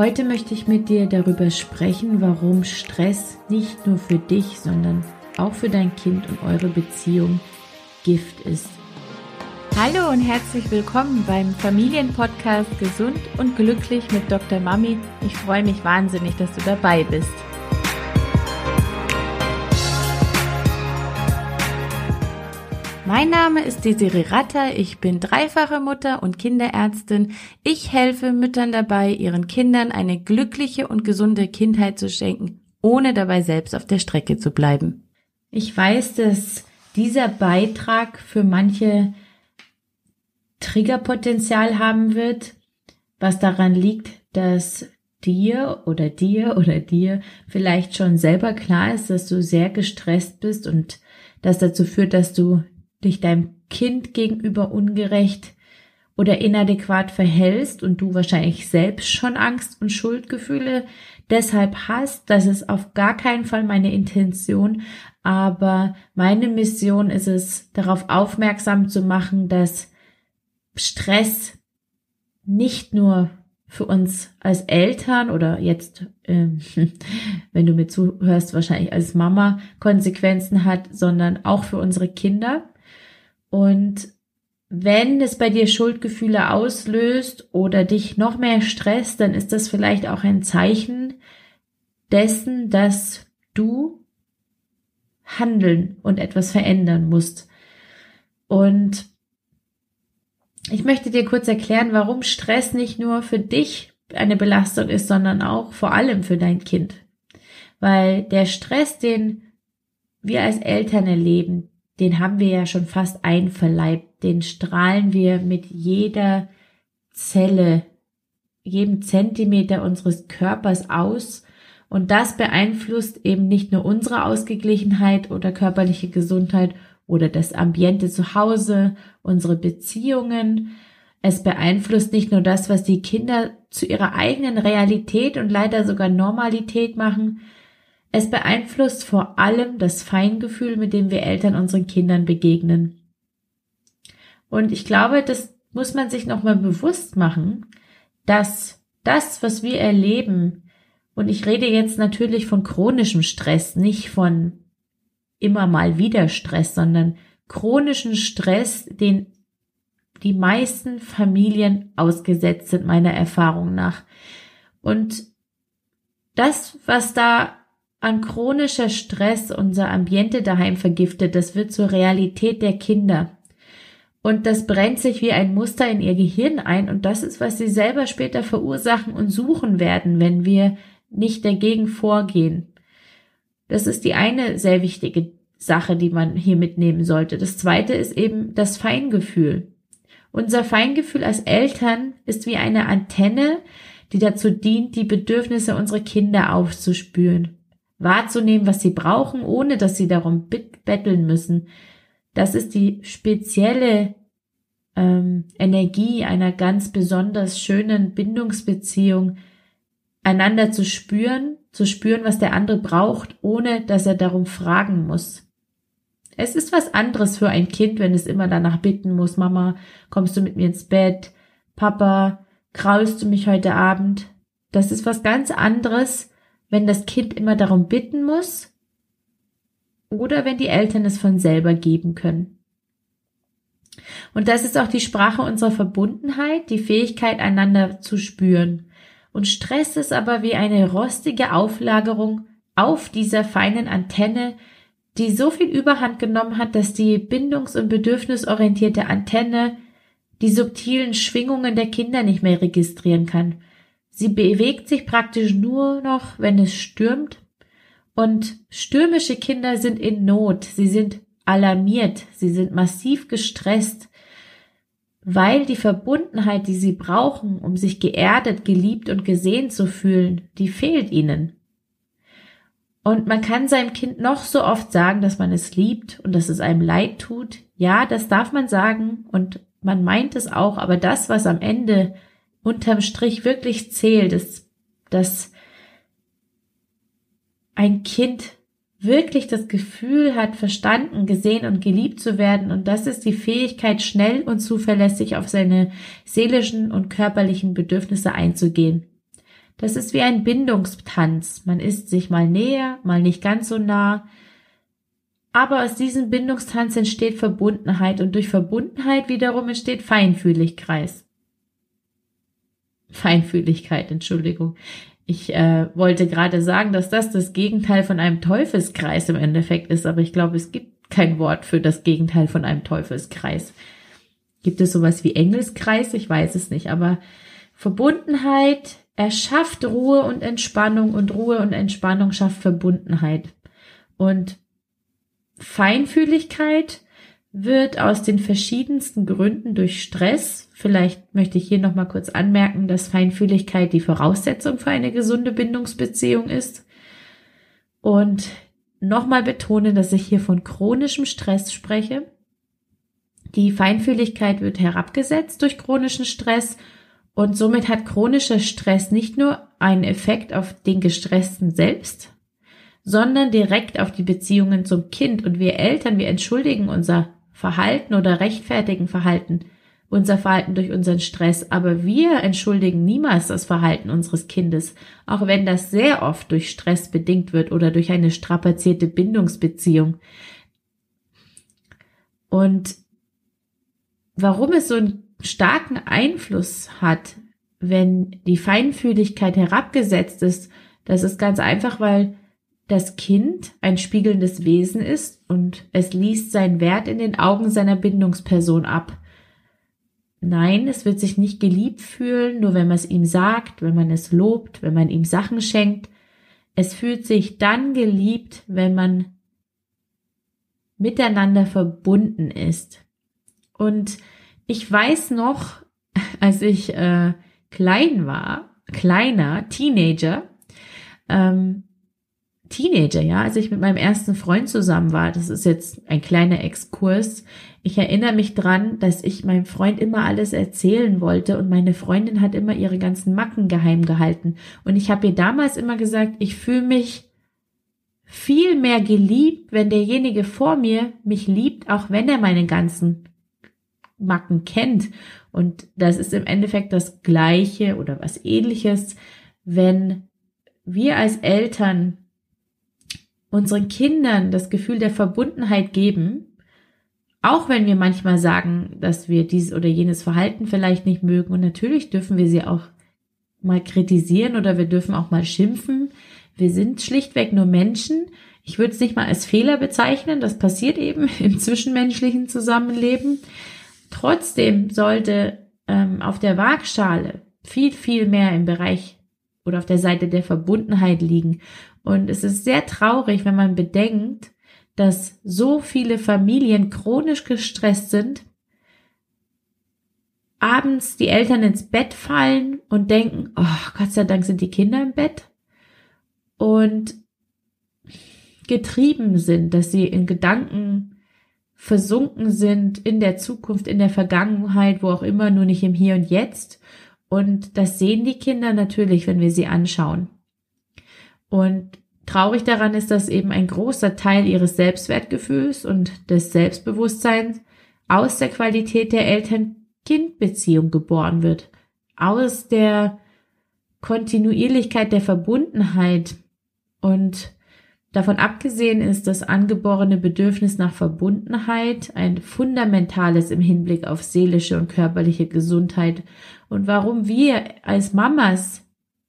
Heute möchte ich mit dir darüber sprechen, warum Stress nicht nur für dich, sondern auch für dein Kind und eure Beziehung Gift ist. Hallo und herzlich willkommen beim Familienpodcast Gesund und Glücklich mit Dr. Mami. Ich freue mich wahnsinnig, dass du dabei bist. Mein Name ist Desiree Ratter, ich bin dreifache Mutter und Kinderärztin. Ich helfe Müttern dabei, ihren Kindern eine glückliche und gesunde Kindheit zu schenken, ohne dabei selbst auf der Strecke zu bleiben. Ich weiß, dass dieser Beitrag für manche Triggerpotenzial haben wird, was daran liegt, dass dir oder dir oder dir vielleicht schon selber klar ist, dass du sehr gestresst bist und das dazu führt, dass du dich deinem Kind gegenüber ungerecht oder inadäquat verhältst und du wahrscheinlich selbst schon Angst und Schuldgefühle deshalb hast, das ist auf gar keinen Fall meine Intention, aber meine Mission ist es, darauf aufmerksam zu machen, dass Stress nicht nur für uns als Eltern oder jetzt, äh, wenn du mir zuhörst, wahrscheinlich als Mama Konsequenzen hat, sondern auch für unsere Kinder. Und wenn es bei dir Schuldgefühle auslöst oder dich noch mehr stresst, dann ist das vielleicht auch ein Zeichen dessen, dass du handeln und etwas verändern musst. Und ich möchte dir kurz erklären, warum Stress nicht nur für dich eine Belastung ist, sondern auch vor allem für dein Kind. Weil der Stress, den wir als Eltern erleben, den haben wir ja schon fast einverleibt, den strahlen wir mit jeder Zelle, jedem Zentimeter unseres Körpers aus und das beeinflusst eben nicht nur unsere Ausgeglichenheit oder körperliche Gesundheit oder das Ambiente zu Hause, unsere Beziehungen. Es beeinflusst nicht nur das, was die Kinder zu ihrer eigenen Realität und leider sogar Normalität machen, es beeinflusst vor allem das Feingefühl, mit dem wir Eltern unseren Kindern begegnen. Und ich glaube, das muss man sich nochmal bewusst machen, dass das, was wir erleben, und ich rede jetzt natürlich von chronischem Stress, nicht von immer mal wieder Stress, sondern chronischen Stress, den die meisten Familien ausgesetzt sind, meiner Erfahrung nach. Und das, was da an chronischer Stress unser Ambiente daheim vergiftet, das wird zur Realität der Kinder. Und das brennt sich wie ein Muster in ihr Gehirn ein und das ist, was sie selber später verursachen und suchen werden, wenn wir nicht dagegen vorgehen. Das ist die eine sehr wichtige Sache, die man hier mitnehmen sollte. Das zweite ist eben das Feingefühl. Unser Feingefühl als Eltern ist wie eine Antenne, die dazu dient, die Bedürfnisse unserer Kinder aufzuspüren wahrzunehmen, was sie brauchen, ohne dass sie darum betteln müssen. Das ist die spezielle ähm, Energie einer ganz besonders schönen Bindungsbeziehung, einander zu spüren, zu spüren, was der andere braucht, ohne dass er darum fragen muss. Es ist was anderes für ein Kind, wenn es immer danach bitten muss, Mama, kommst du mit mir ins Bett? Papa, kraulst du mich heute Abend? Das ist was ganz anderes, wenn das Kind immer darum bitten muss oder wenn die Eltern es von selber geben können. Und das ist auch die Sprache unserer Verbundenheit, die Fähigkeit, einander zu spüren. Und Stress ist aber wie eine rostige Auflagerung auf dieser feinen Antenne, die so viel Überhand genommen hat, dass die bindungs- und bedürfnisorientierte Antenne die subtilen Schwingungen der Kinder nicht mehr registrieren kann. Sie bewegt sich praktisch nur noch, wenn es stürmt. Und stürmische Kinder sind in Not. Sie sind alarmiert. Sie sind massiv gestresst, weil die Verbundenheit, die sie brauchen, um sich geerdet, geliebt und gesehen zu fühlen, die fehlt ihnen. Und man kann seinem Kind noch so oft sagen, dass man es liebt und dass es einem leid tut. Ja, das darf man sagen und man meint es auch, aber das, was am Ende unterm Strich wirklich zählt, ist, dass ein Kind wirklich das Gefühl hat, verstanden, gesehen und geliebt zu werden. Und das ist die Fähigkeit, schnell und zuverlässig auf seine seelischen und körperlichen Bedürfnisse einzugehen. Das ist wie ein Bindungstanz. Man ist sich mal näher, mal nicht ganz so nah. Aber aus diesem Bindungstanz entsteht Verbundenheit und durch Verbundenheit wiederum entsteht Feinfühligkeit. Feinfühligkeit, Entschuldigung. Ich äh, wollte gerade sagen, dass das das Gegenteil von einem Teufelskreis im Endeffekt ist, aber ich glaube, es gibt kein Wort für das Gegenteil von einem Teufelskreis. Gibt es sowas wie Engelskreis? Ich weiß es nicht, aber Verbundenheit erschafft Ruhe und Entspannung und Ruhe und Entspannung schafft Verbundenheit. Und Feinfühligkeit wird aus den verschiedensten Gründen durch Stress, vielleicht möchte ich hier nochmal kurz anmerken, dass Feinfühligkeit die Voraussetzung für eine gesunde Bindungsbeziehung ist. Und nochmal betonen, dass ich hier von chronischem Stress spreche. Die Feinfühligkeit wird herabgesetzt durch chronischen Stress und somit hat chronischer Stress nicht nur einen Effekt auf den Gestressten selbst, sondern direkt auf die Beziehungen zum Kind. Und wir Eltern, wir entschuldigen unser Verhalten oder rechtfertigen Verhalten, unser Verhalten durch unseren Stress, aber wir entschuldigen niemals das Verhalten unseres Kindes, auch wenn das sehr oft durch Stress bedingt wird oder durch eine strapazierte Bindungsbeziehung. Und warum es so einen starken Einfluss hat, wenn die Feinfühligkeit herabgesetzt ist, das ist ganz einfach, weil das Kind ein spiegelndes Wesen ist und es liest seinen Wert in den Augen seiner Bindungsperson ab. Nein, es wird sich nicht geliebt fühlen, nur wenn man es ihm sagt, wenn man es lobt, wenn man ihm Sachen schenkt. Es fühlt sich dann geliebt, wenn man miteinander verbunden ist. Und ich weiß noch, als ich äh, klein war, kleiner Teenager, ähm, Teenager, ja, als ich mit meinem ersten Freund zusammen war, das ist jetzt ein kleiner Exkurs. Ich erinnere mich dran, dass ich meinem Freund immer alles erzählen wollte und meine Freundin hat immer ihre ganzen Macken geheim gehalten. Und ich habe ihr damals immer gesagt, ich fühle mich viel mehr geliebt, wenn derjenige vor mir mich liebt, auch wenn er meine ganzen Macken kennt. Und das ist im Endeffekt das Gleiche oder was ähnliches, wenn wir als Eltern unseren Kindern das Gefühl der Verbundenheit geben, auch wenn wir manchmal sagen, dass wir dies oder jenes Verhalten vielleicht nicht mögen. Und natürlich dürfen wir sie auch mal kritisieren oder wir dürfen auch mal schimpfen. Wir sind schlichtweg nur Menschen. Ich würde es nicht mal als Fehler bezeichnen. Das passiert eben im zwischenmenschlichen Zusammenleben. Trotzdem sollte ähm, auf der Waagschale viel, viel mehr im Bereich oder auf der Seite der Verbundenheit liegen. Und es ist sehr traurig, wenn man bedenkt, dass so viele Familien chronisch gestresst sind, abends die Eltern ins Bett fallen und denken, oh, Gott sei Dank sind die Kinder im Bett und getrieben sind, dass sie in Gedanken versunken sind in der Zukunft, in der Vergangenheit, wo auch immer, nur nicht im Hier und Jetzt. Und das sehen die Kinder natürlich, wenn wir sie anschauen. Und traurig daran ist, dass eben ein großer Teil ihres Selbstwertgefühls und des Selbstbewusstseins aus der Qualität der Eltern-Kind-Beziehung geboren wird. Aus der Kontinuierlichkeit der Verbundenheit. Und davon abgesehen ist das angeborene Bedürfnis nach Verbundenheit ein fundamentales im Hinblick auf seelische und körperliche Gesundheit. Und warum wir als Mamas,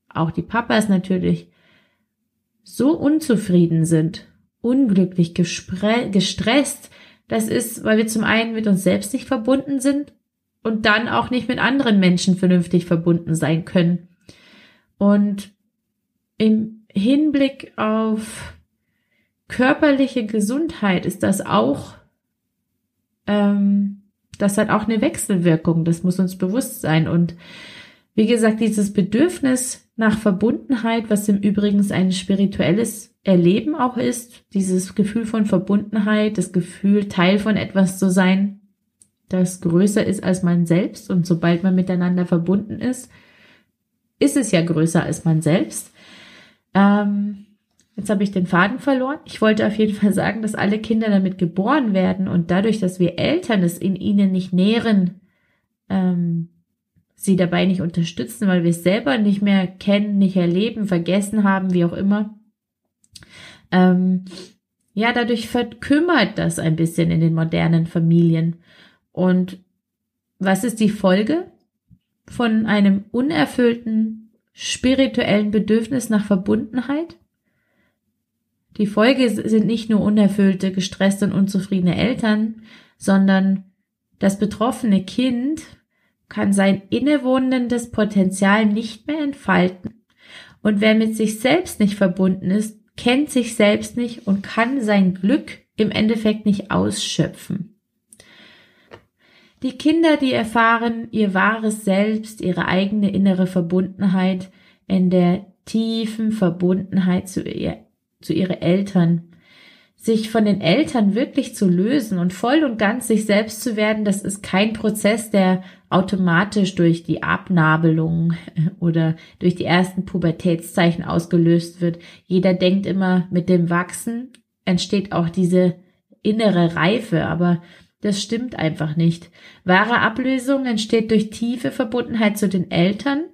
auch die Papas natürlich, so unzufrieden sind, unglücklich, gestresst, das ist, weil wir zum einen mit uns selbst nicht verbunden sind und dann auch nicht mit anderen Menschen vernünftig verbunden sein können. Und im Hinblick auf körperliche Gesundheit ist das auch, ähm, das hat auch eine Wechselwirkung, das muss uns bewusst sein. Und wie gesagt, dieses Bedürfnis nach Verbundenheit, was im Übrigen ein spirituelles Erleben auch ist, dieses Gefühl von Verbundenheit, das Gefühl, Teil von etwas zu sein, das größer ist als man selbst. Und sobald man miteinander verbunden ist, ist es ja größer als man selbst. Ähm, jetzt habe ich den Faden verloren. Ich wollte auf jeden Fall sagen, dass alle Kinder damit geboren werden und dadurch, dass wir Eltern es in ihnen nicht nähren, ähm, sie dabei nicht unterstützen, weil wir es selber nicht mehr kennen, nicht erleben, vergessen haben, wie auch immer. Ähm, ja, dadurch verkümmert das ein bisschen in den modernen Familien. Und was ist die Folge von einem unerfüllten spirituellen Bedürfnis nach Verbundenheit? Die Folge sind nicht nur unerfüllte, gestresste und unzufriedene Eltern, sondern das betroffene Kind kann sein innewohnendes Potenzial nicht mehr entfalten. Und wer mit sich selbst nicht verbunden ist, kennt sich selbst nicht und kann sein Glück im Endeffekt nicht ausschöpfen. Die Kinder, die erfahren ihr wahres Selbst, ihre eigene innere Verbundenheit in der tiefen Verbundenheit zu, ihr, zu ihren Eltern, sich von den Eltern wirklich zu lösen und voll und ganz sich selbst zu werden, das ist kein Prozess, der automatisch durch die Abnabelung oder durch die ersten Pubertätszeichen ausgelöst wird. Jeder denkt immer, mit dem Wachsen entsteht auch diese innere Reife, aber das stimmt einfach nicht. Wahre Ablösung entsteht durch tiefe Verbundenheit zu den Eltern,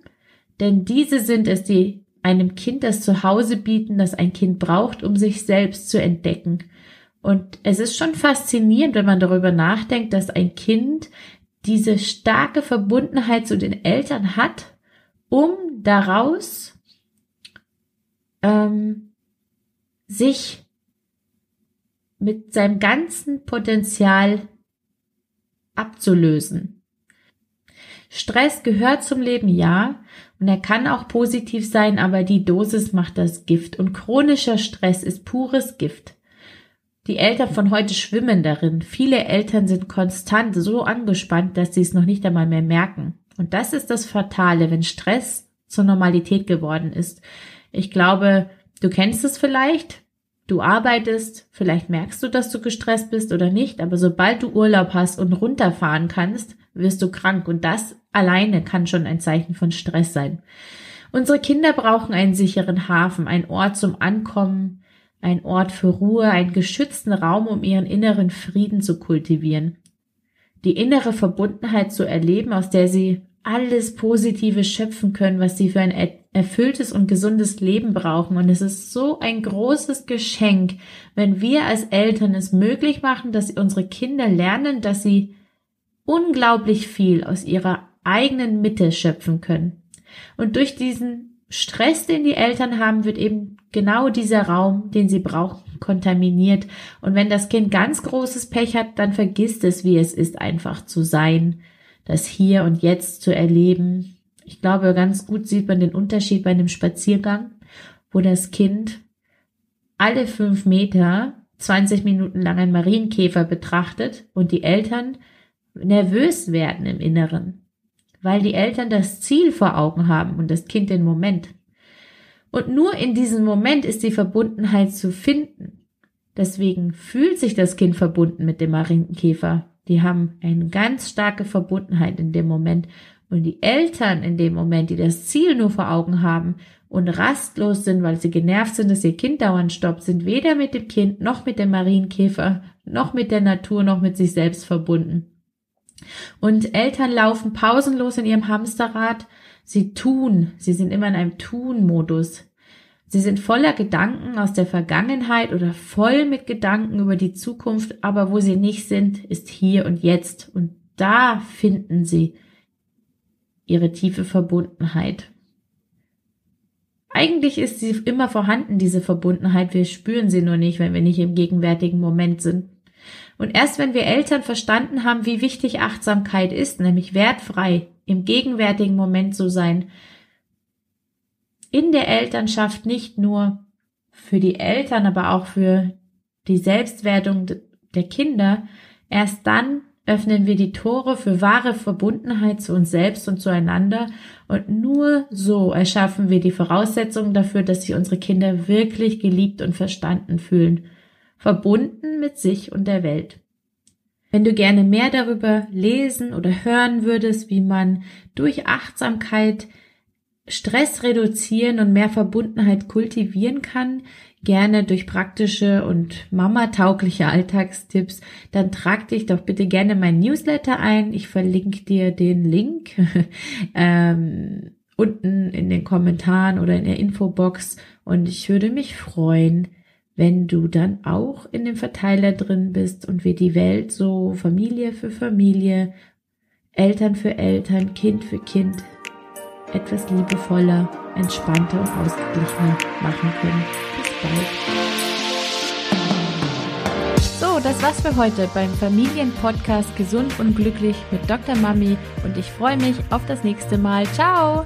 denn diese sind es, die einem Kind das Zuhause bieten, das ein Kind braucht, um sich selbst zu entdecken. Und es ist schon faszinierend, wenn man darüber nachdenkt, dass ein Kind diese starke Verbundenheit zu den Eltern hat, um daraus ähm, sich mit seinem ganzen Potenzial abzulösen. Stress gehört zum Leben, ja, und er kann auch positiv sein, aber die Dosis macht das Gift. Und chronischer Stress ist pures Gift. Die Eltern von heute schwimmen darin. Viele Eltern sind konstant so angespannt, dass sie es noch nicht einmal mehr merken. Und das ist das Fatale, wenn Stress zur Normalität geworden ist. Ich glaube, du kennst es vielleicht. Du arbeitest, vielleicht merkst du, dass du gestresst bist oder nicht, aber sobald du Urlaub hast und runterfahren kannst, wirst du krank und das alleine kann schon ein Zeichen von Stress sein. Unsere Kinder brauchen einen sicheren Hafen, einen Ort zum Ankommen, ein Ort für Ruhe, einen geschützten Raum, um ihren inneren Frieden zu kultivieren. Die innere Verbundenheit zu erleben, aus der sie alles Positive schöpfen können, was sie für ein erfülltes und gesundes Leben brauchen. Und es ist so ein großes Geschenk, wenn wir als Eltern es möglich machen, dass unsere Kinder lernen, dass sie unglaublich viel aus ihrer eigenen Mitte schöpfen können. Und durch diesen Stress, den die Eltern haben, wird eben genau dieser Raum, den sie brauchen, kontaminiert. Und wenn das Kind ganz großes Pech hat, dann vergisst es, wie es ist, einfach zu sein, das Hier und Jetzt zu erleben. Ich glaube, ganz gut sieht man den Unterschied bei einem Spaziergang, wo das Kind alle fünf Meter 20 Minuten lang einen Marienkäfer betrachtet und die Eltern nervös werden im Inneren, weil die Eltern das Ziel vor Augen haben und das Kind den Moment. Und nur in diesem Moment ist die Verbundenheit zu finden. Deswegen fühlt sich das Kind verbunden mit dem Marienkäfer. Die haben eine ganz starke Verbundenheit in dem Moment. Und die Eltern in dem Moment, die das Ziel nur vor Augen haben und rastlos sind, weil sie genervt sind, dass ihr Kind dauernd stoppt, sind weder mit dem Kind noch mit dem Marienkäfer noch mit der Natur noch mit sich selbst verbunden. Und Eltern laufen pausenlos in ihrem Hamsterrad. Sie tun, sie sind immer in einem Tun-Modus. Sie sind voller Gedanken aus der Vergangenheit oder voll mit Gedanken über die Zukunft, aber wo sie nicht sind, ist hier und jetzt. Und da finden sie ihre tiefe Verbundenheit. Eigentlich ist sie immer vorhanden, diese Verbundenheit. Wir spüren sie nur nicht, wenn wir nicht im gegenwärtigen Moment sind. Und erst wenn wir Eltern verstanden haben, wie wichtig Achtsamkeit ist, nämlich wertfrei im gegenwärtigen Moment zu sein, in der Elternschaft nicht nur für die Eltern, aber auch für die Selbstwertung der Kinder, erst dann öffnen wir die Tore für wahre Verbundenheit zu uns selbst und zueinander. Und nur so erschaffen wir die Voraussetzungen dafür, dass sich unsere Kinder wirklich geliebt und verstanden fühlen verbunden mit sich und der Welt. Wenn du gerne mehr darüber lesen oder hören würdest, wie man durch Achtsamkeit Stress reduzieren und mehr Verbundenheit kultivieren kann, gerne durch praktische und Mama-taugliche Alltagstipps, dann trag dich doch bitte gerne mein Newsletter ein. Ich verlinke dir den Link ähm, unten in den Kommentaren oder in der Infobox und ich würde mich freuen, wenn du dann auch in dem Verteiler drin bist und wir die Welt so Familie für Familie, Eltern für Eltern, Kind für Kind etwas liebevoller, entspannter und ausgeglichener machen können. Bis bald. So, das war's für heute beim Familienpodcast Gesund und Glücklich mit Dr. Mami und ich freue mich auf das nächste Mal. Ciao!